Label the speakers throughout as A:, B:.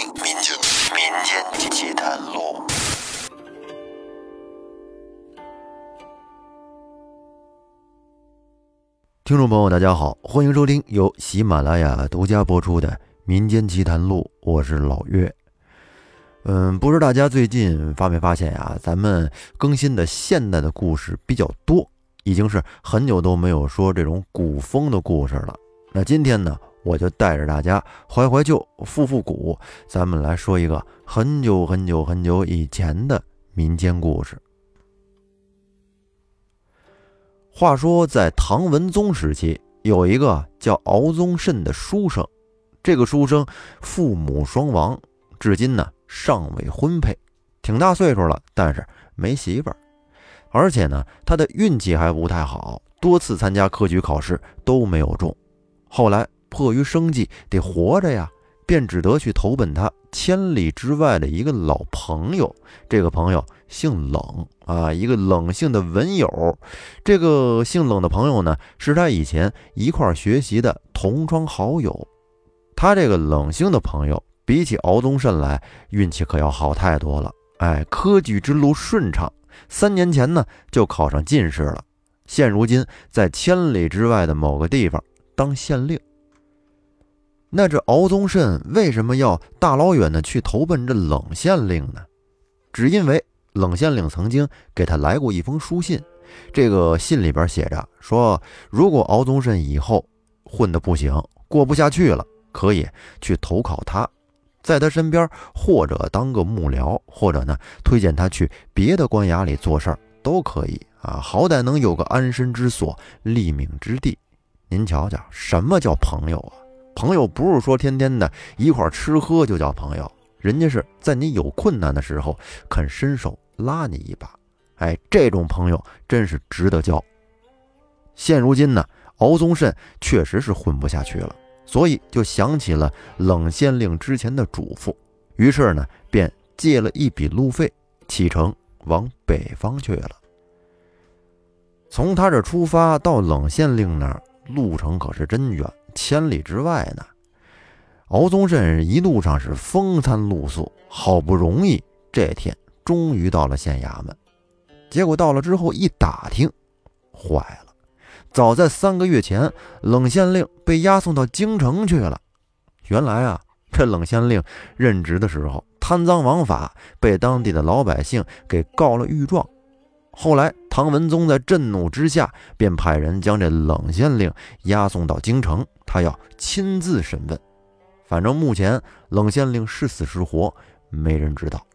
A: 民间民间奇谈录。
B: 听众朋友，大家好，欢迎收听由喜马拉雅独家播出的《民间奇谈录》，我是老岳。嗯，不知大家最近发没发现呀？咱们更新的现代的故事比较多，已经是很久都没有说这种古风的故事了。那今天呢，我就带着大家怀怀旧、复复古，咱们来说一个很久很久很久以前的民间故事。话说，在唐文宗时期，有一个叫敖宗慎的书生。这个书生父母双亡，至今呢尚未婚配，挺大岁数了，但是没媳妇儿。而且呢，他的运气还不太好，多次参加科举考试都没有中。后来迫于生计得活着呀，便只得去投奔他千里之外的一个老朋友。这个朋友姓冷啊，一个冷姓的文友。这个姓冷的朋友呢，是他以前一块学习的同窗好友。他这个冷姓的朋友，比起敖宗慎来，运气可要好太多了。哎，科举之路顺畅，三年前呢就考上进士了。现如今在千里之外的某个地方当县令。那这敖宗慎为什么要大老远的去投奔这冷县令呢？只因为冷县令曾经给他来过一封书信，这个信里边写着说，如果敖宗慎以后混得不行，过不下去了，可以去投靠他，在他身边，或者当个幕僚，或者呢推荐他去别的官衙里做事儿都可以啊，好歹能有个安身之所、立命之地。您瞧瞧，什么叫朋友啊？朋友不是说天天的一块吃喝就叫朋友，人家是在你有困难的时候肯伸手拉你一把。哎，这种朋友真是值得交。现如今呢，敖宗慎确实是混不下去了，所以就想起了冷县令之前的嘱咐，于是呢，便借了一笔路费，启程往北方去了。从他这出发到冷县令那儿，路程可是真远。千里之外呢，敖宗慎一路上是风餐露宿，好不容易这天终于到了县衙门。结果到了之后一打听，坏了！早在三个月前，冷县令被押送到京城去了。原来啊，这冷县令任职的时候贪赃枉法，被当地的老百姓给告了御状。后来唐文宗在震怒之下，便派人将这冷县令押送到京城。他要亲自审问，反正目前冷县令是死是活，没人知道。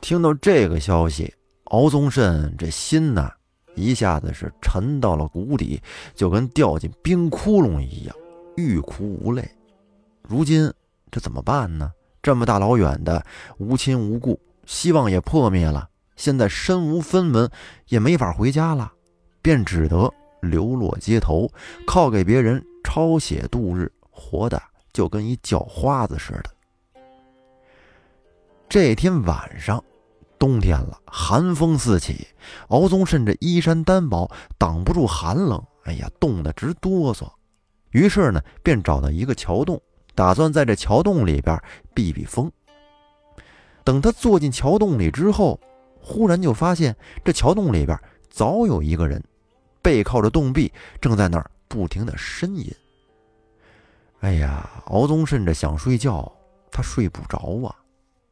B: 听到这个消息，敖宗慎这心呐，一下子是沉到了谷底，就跟掉进冰窟窿一样，欲哭无泪。如今这怎么办呢？这么大老远的，无亲无故，希望也破灭了，现在身无分文，也没法回家了，便只得流落街头，靠给别人。抄写度日，活的就跟一叫花子似的。这天晚上，冬天了，寒风四起，敖宗慎这衣衫单薄，挡不住寒冷，哎呀，冻得直哆嗦。于是呢，便找到一个桥洞，打算在这桥洞里边避避风。等他坐进桥洞里之后，忽然就发现这桥洞里边早有一个人，背靠着洞壁，正在那儿。不停的呻吟。哎呀，敖宗甚至想睡觉，他睡不着啊。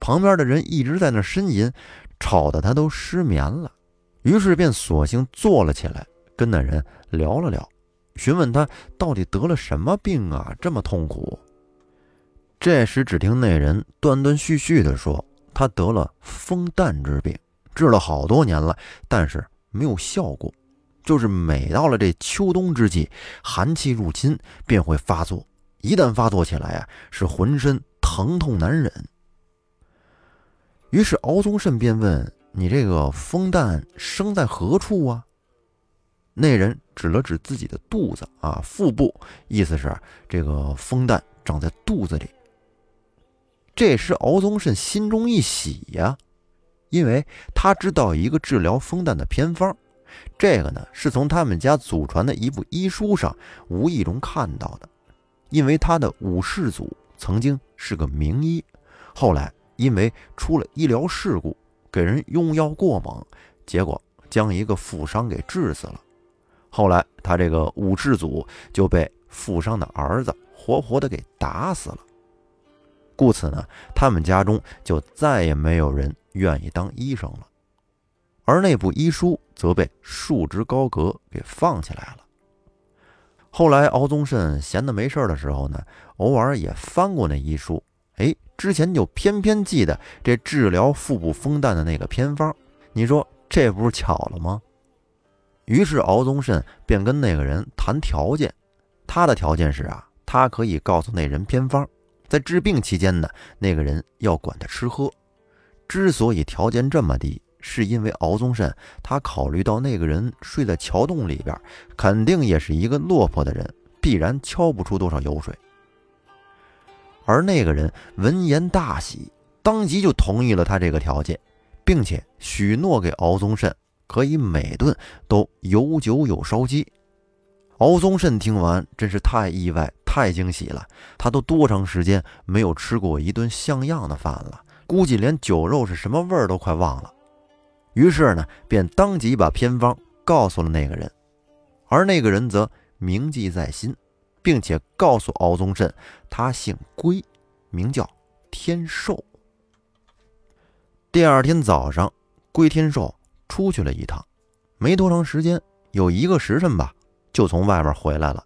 B: 旁边的人一直在那呻吟，吵得他都失眠了。于是便索性坐了起来，跟那人聊了聊，询问他到底得了什么病啊，这么痛苦。这时，只听那人断断续续地说：“他得了风淡之病，治了好多年了，但是没有效果。”就是每到了这秋冬之际，寒气入侵便会发作。一旦发作起来啊，是浑身疼痛难忍。于是敖宗慎便问：“你这个风蛋生在何处啊？”那人指了指自己的肚子啊，腹部，意思是这个风蛋长在肚子里。这时敖宗慎心中一喜呀，因为他知道一个治疗风蛋的偏方。这个呢，是从他们家祖传的一部医书上无意中看到的，因为他的五世祖曾经是个名医，后来因为出了医疗事故，给人用药过猛，结果将一个富商给治死了。后来他这个五世祖就被富商的儿子活活的给打死了。故此呢，他们家中就再也没有人愿意当医生了，而那部医书则被束之高阁给放起来了。后来敖宗慎闲的没事的时候呢，偶尔也翻过那医书，哎，之前就偏偏记得这治疗腹部风淡的那个偏方，你说这不是巧了吗？于是敖宗慎便跟那个人谈条件，他的条件是啊，他可以告诉那人偏方。在治病期间呢，那个人要管他吃喝。之所以条件这么低，是因为敖宗慎他考虑到那个人睡在桥洞里边，肯定也是一个落魄的人，必然敲不出多少油水。而那个人闻言大喜，当即就同意了他这个条件，并且许诺给敖宗慎可以每顿都有酒有烧鸡。敖宗慎听完，真是太意外。太惊喜了，他都多长时间没有吃过一顿像样的饭了，估计连酒肉是什么味儿都快忘了。于是呢，便当即把偏方告诉了那个人，而那个人则铭记在心，并且告诉敖宗慎，他姓龟，名叫天寿。第二天早上，龟天寿出去了一趟，没多长时间，有一个时辰吧，就从外面回来了。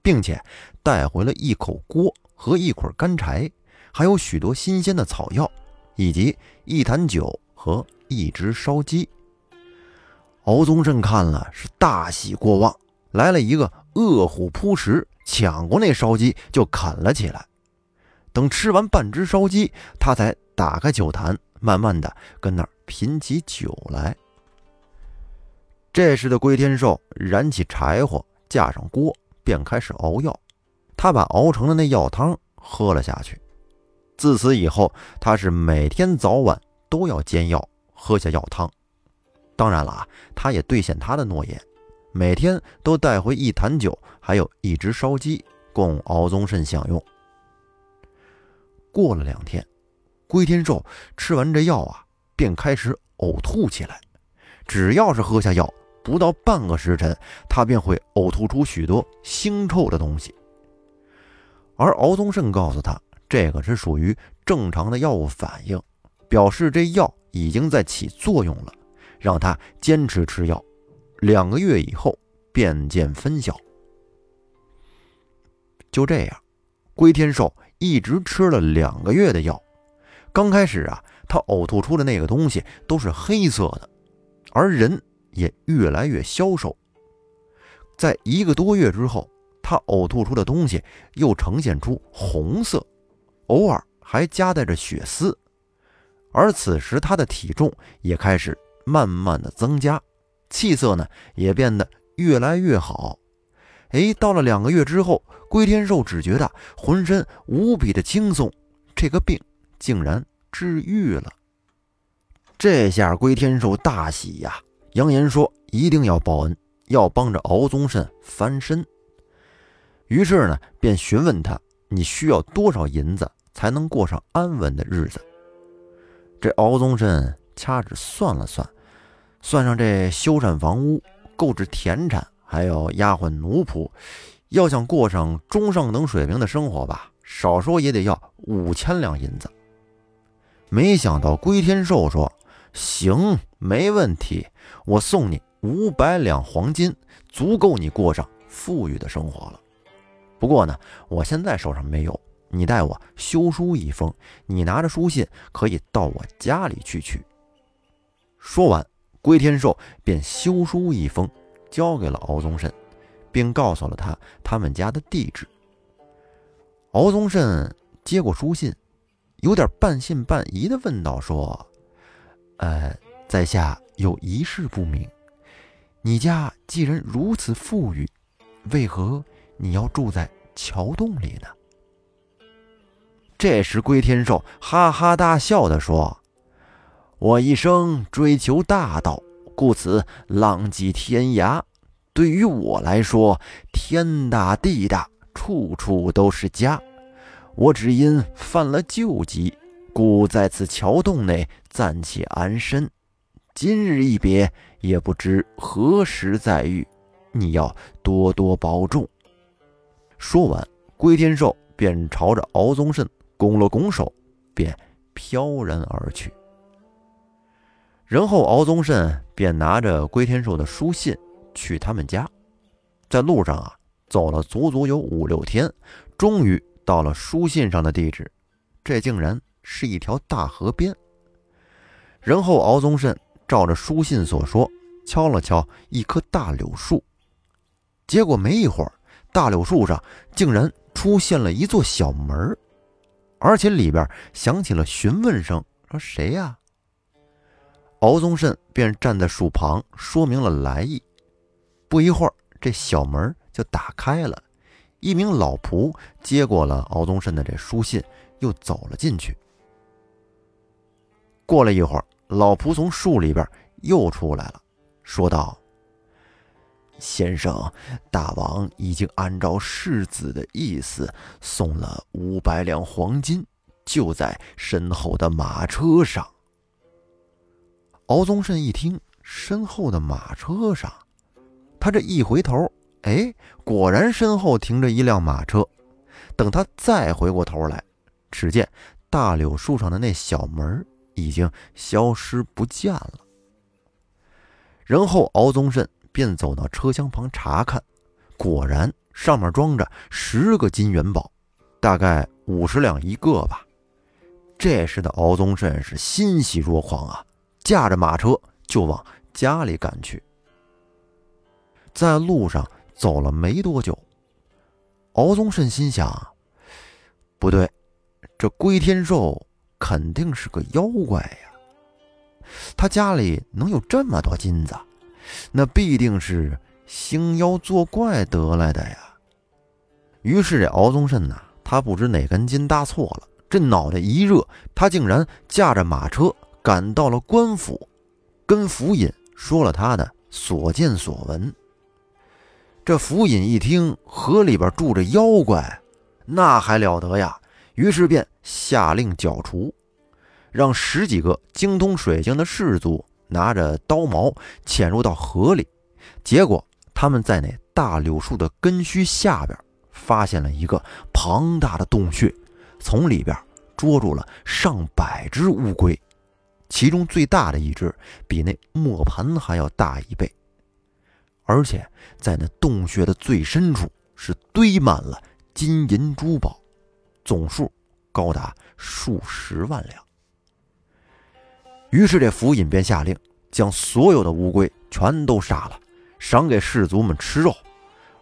B: 并且带回了一口锅和一捆干柴，还有许多新鲜的草药，以及一坛酒和一只烧鸡。敖宗盛看了是大喜过望，来了一个饿虎扑食，抢过那烧鸡就啃了起来。等吃完半只烧鸡，他才打开酒坛，慢慢的跟那儿品起酒来。这时的龟天寿燃起柴火，架上锅。便开始熬药，他把熬成的那药汤喝了下去。自此以后，他是每天早晚都要煎药，喝下药汤。当然了啊，他也兑现他的诺言，每天都带回一坛酒，还有一只烧鸡供敖宗慎享用。过了两天，龟天寿吃完这药啊，便开始呕吐起来。只要是喝下药，不到半个时辰，他便会呕吐出许多腥臭的东西。而敖宗慎告诉他，这个是属于正常的药物反应，表示这药已经在起作用了，让他坚持吃药，两个月以后便见分晓。就这样，龟天寿一直吃了两个月的药。刚开始啊，他呕吐出的那个东西都是黑色的，而人。也越来越消瘦。在一个多月之后，他呕吐出的东西又呈现出红色，偶尔还夹带着血丝。而此时他的体重也开始慢慢的增加，气色呢也变得越来越好。哎，到了两个月之后，龟天寿只觉得浑身无比的轻松，这个病竟然治愈了。这下龟天寿大喜呀！扬言说：“一定要报恩，要帮着敖宗慎翻身。”于是呢，便询问他：“你需要多少银子才能过上安稳的日子？”这敖宗慎掐指算了算，算上这修缮房屋、购置田产，还有丫鬟奴仆，要想过上中上等水平的生活吧，少说也得要五千两银子。没想到龟天寿说：“行，没问题。”我送你五百两黄金，足够你过上富裕的生活了。不过呢，我现在手上没有，你代我修书一封，你拿着书信可以到我家里去取。说完，龟天寿便修书一封，交给了敖宗慎，并告诉了他他们家的地址。敖宗慎接过书信，有点半信半疑地问道：“说，呃，在下。”有一事不明，你家既然如此富裕，为何你要住在桥洞里呢？这时，龟天寿哈哈大笑地说：“我一生追求大道，故此浪迹天涯。对于我来说，天大地大，处处都是家。我只因犯了旧疾，故在此桥洞内暂且安身。今日一别，也不知何时再遇，你要多多保重。”说完，龟天寿便朝着敖宗慎拱了拱手，便飘然而去。然后，敖宗慎便拿着龟天寿的书信去他们家，在路上啊，走了足足有五六天，终于到了书信上的地址。这竟然是一条大河边。然后，敖宗慎照着书信所说，敲了敲一棵大柳树，结果没一会儿，大柳树上竟然出现了一座小门儿而且里边响起了询问声：“说谁呀？”敖宗慎便站在树旁，说明了来意。不一会儿，这小门就打开了，一名老仆接过了敖宗慎的这书信，又走了进去。过了一会儿，老仆从树里边又出来了，说道：“先生，大王已经按照世子的意思送了五百两黄金，就在身后的马车上。”敖宗慎一听，身后的马车上，他这一回头，哎，果然身后停着一辆马车。等他再回过头来，只见大柳树上的那小门已经消失不见了。然后敖宗慎便走到车厢旁查看，果然上面装着十个金元宝，大概五十两一个吧。这时的敖宗慎是欣喜若狂啊！驾着马车就往家里赶去。在路上走了没多久，敖宗慎心想：不对，这龟天寿肯定是个妖怪呀！他家里能有这么多金子，那必定是兴妖作怪得来的呀。于是这敖宗慎呐，他不知哪根筋搭错了，这脑袋一热，他竟然驾着马车。赶到了官府，跟府尹说了他的所见所闻。这府尹一听河里边住着妖怪，那还了得呀！于是便下令剿除，让十几个精通水性的士卒拿着刀矛潜入到河里。结果他们在那大柳树的根须下边发现了一个庞大的洞穴，从里边捉住了上百只乌龟。其中最大的一只比那磨盘还要大一倍，而且在那洞穴的最深处是堆满了金银珠宝，总数高达数十万两。于是这府尹便下令将所有的乌龟全都杀了，赏给士卒们吃肉，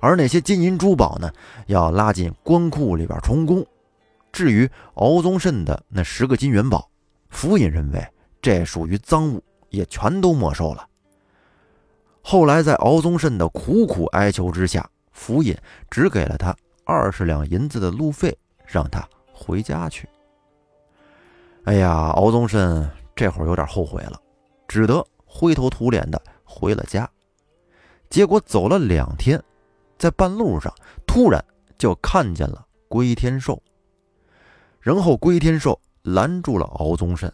B: 而那些金银珠宝呢，要拉进官库里边充公。至于敖宗慎的那十个金元宝，府尹认为。这属于赃物，也全都没收了。后来在敖宗慎的苦苦哀求之下，府尹只给了他二十两银子的路费，让他回家去。哎呀，敖宗慎这会儿有点后悔了，只得灰头土脸的回了家。结果走了两天，在半路上突然就看见了龟天寿，然后龟天寿拦住了敖宗慎。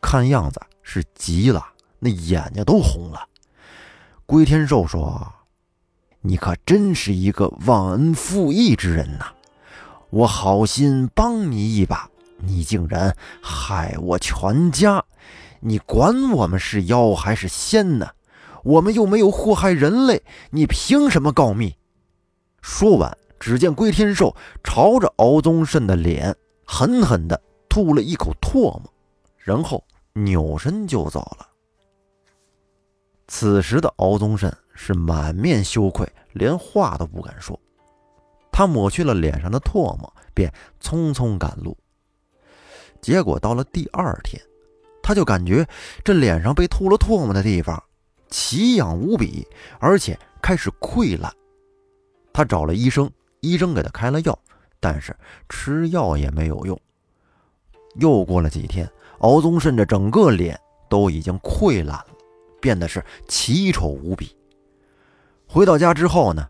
B: 看样子是急了，那眼睛都红了。龟天寿说：“你可真是一个忘恩负义之人呐！我好心帮你一把，你竟然害我全家！你管我们是妖还是仙呢？我们又没有祸害人类，你凭什么告密？”说完，只见龟天寿朝着敖宗慎的脸狠狠地吐了一口唾沫，然后。扭身就走了。此时的敖宗慎是满面羞愧，连话都不敢说。他抹去了脸上的唾沫，便匆匆赶路。结果到了第二天，他就感觉这脸上被吐了唾沫的地方奇痒无比，而且开始溃烂。他找了医生，医生给他开了药，但是吃药也没有用。又过了几天。敖宗慎这整个脸都已经溃烂了，变得是奇丑无比。回到家之后呢，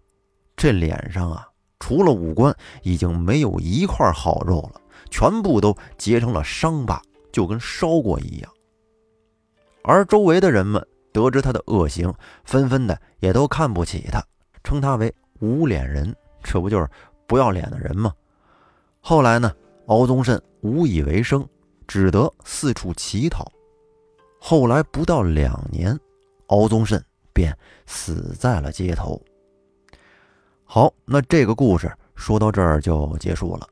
B: 这脸上啊，除了五官已经没有一块好肉了，全部都结成了伤疤，就跟烧过一样。而周围的人们得知他的恶行，纷纷的也都看不起他，称他为无脸人，这不就是不要脸的人吗？后来呢，敖宗慎无以为生，只得四处乞讨。后来不到两年，敖宗慎便死在了街头。好，那这个故事说到这儿就结束了。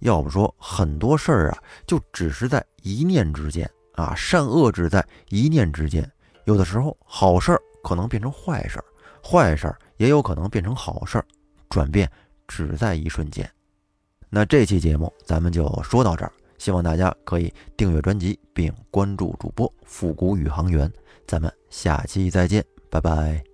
B: 要不说很多事儿啊，就只是在一念之间啊，善恶只在一念之间。有的时候好事儿可能变成坏事儿，坏事儿也有可能变成好事儿，转变只在一瞬间。那这期节目咱们就说到这儿，希望大家可以订阅专辑并关注主播复古宇航员。咱们下期再见，拜拜。